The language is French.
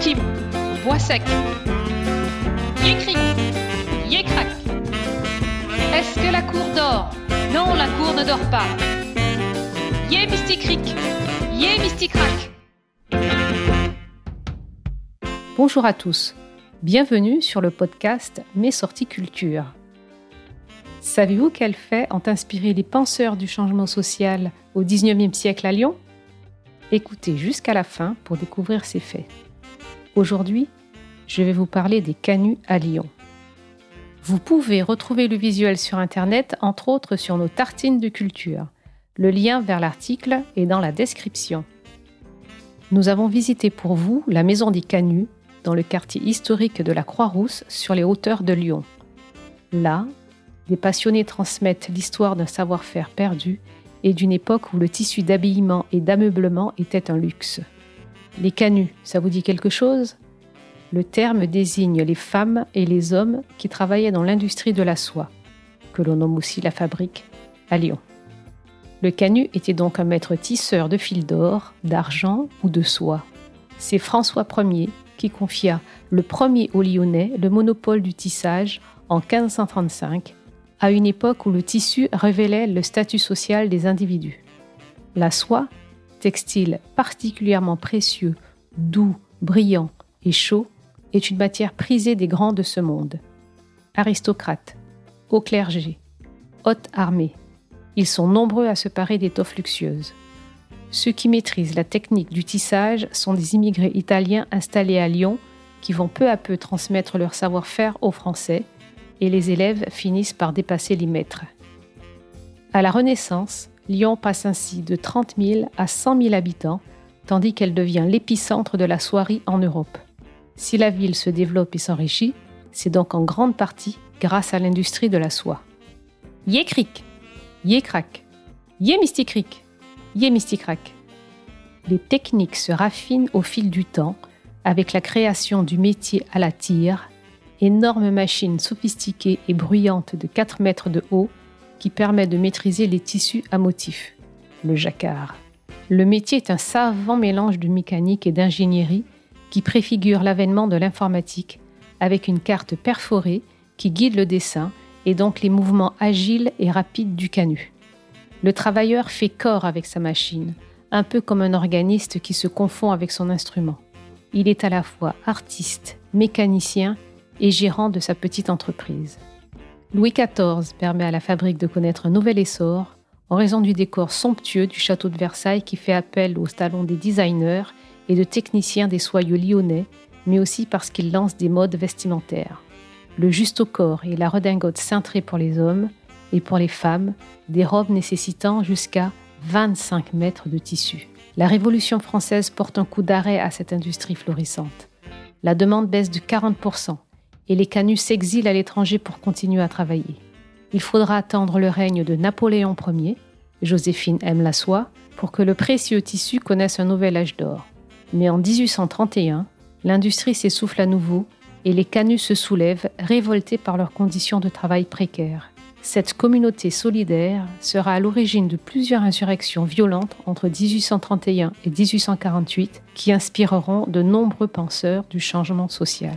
Tim, bois sec. Yécric, yécrac. Est-ce que la cour dort? Non, la cour ne dort pas. Yé mysticric, yé mysticrac. Bonjour à tous, bienvenue sur le podcast Mes sorties culture. Savez-vous quels faits ont inspiré les penseurs du changement social au XIXe siècle à Lyon? Écoutez jusqu'à la fin pour découvrir ces faits. Aujourd'hui, je vais vous parler des canuts à Lyon. Vous pouvez retrouver le visuel sur Internet, entre autres sur nos tartines de culture. Le lien vers l'article est dans la description. Nous avons visité pour vous la maison des canuts dans le quartier historique de la Croix-Rousse sur les hauteurs de Lyon. Là, des passionnés transmettent l'histoire d'un savoir-faire perdu et d'une époque où le tissu d'habillement et d'ameublement était un luxe. Les canuts, ça vous dit quelque chose? Le terme désigne les femmes et les hommes qui travaillaient dans l'industrie de la soie, que l'on nomme aussi la fabrique, à Lyon. Le canut était donc un maître tisseur de fil d'or, d'argent ou de soie. C'est François Ier qui confia le premier aux Lyonnais le monopole du tissage en 1535 à une époque où le tissu révélait le statut social des individus. La soie, textile particulièrement précieux, doux, brillant et chaud, est une matière prisée des grands de ce monde. Aristocrates, haut clergé, haute armée, ils sont nombreux à se parer d'étoffes luxueuses. Ceux qui maîtrisent la technique du tissage sont des immigrés italiens installés à Lyon qui vont peu à peu transmettre leur savoir-faire aux Français et les élèves finissent par dépasser les maîtres. À la Renaissance, Lyon passe ainsi de 30 000 à 100 000 habitants, tandis qu'elle devient l'épicentre de la soierie en Europe. Si la ville se développe et s'enrichit, c'est donc en grande partie grâce à l'industrie de la soie. Yé cric, yé crac, yé mysticric, yé mysticrac. Les techniques se raffinent au fil du temps avec la création du métier à la tire énorme machine sophistiquée et bruyante de 4 mètres de haut qui permet de maîtriser les tissus à motifs, le jacquard. Le métier est un savant mélange de mécanique et d'ingénierie qui préfigure l'avènement de l'informatique avec une carte perforée qui guide le dessin et donc les mouvements agiles et rapides du canut. Le travailleur fait corps avec sa machine, un peu comme un organiste qui se confond avec son instrument. Il est à la fois artiste, mécanicien et gérant de sa petite entreprise. Louis XIV permet à la fabrique de connaître un nouvel essor en raison du décor somptueux du château de Versailles qui fait appel au talent des designers et de techniciens des soyeux lyonnais, mais aussi parce qu'il lance des modes vestimentaires. Le juste au corps et la redingote cintrée pour les hommes et pour les femmes, des robes nécessitant jusqu'à 25 mètres de tissu. La Révolution française porte un coup d'arrêt à cette industrie florissante. La demande baisse de 40% et les canuts s'exilent à l'étranger pour continuer à travailler. Il faudra attendre le règne de Napoléon Ier, Joséphine aime la soie, pour que le précieux tissu connaisse un nouvel âge d'or. Mais en 1831, l'industrie s'essouffle à nouveau et les canuts se soulèvent, révoltés par leurs conditions de travail précaires. Cette communauté solidaire sera à l'origine de plusieurs insurrections violentes entre 1831 et 1848 qui inspireront de nombreux penseurs du changement social.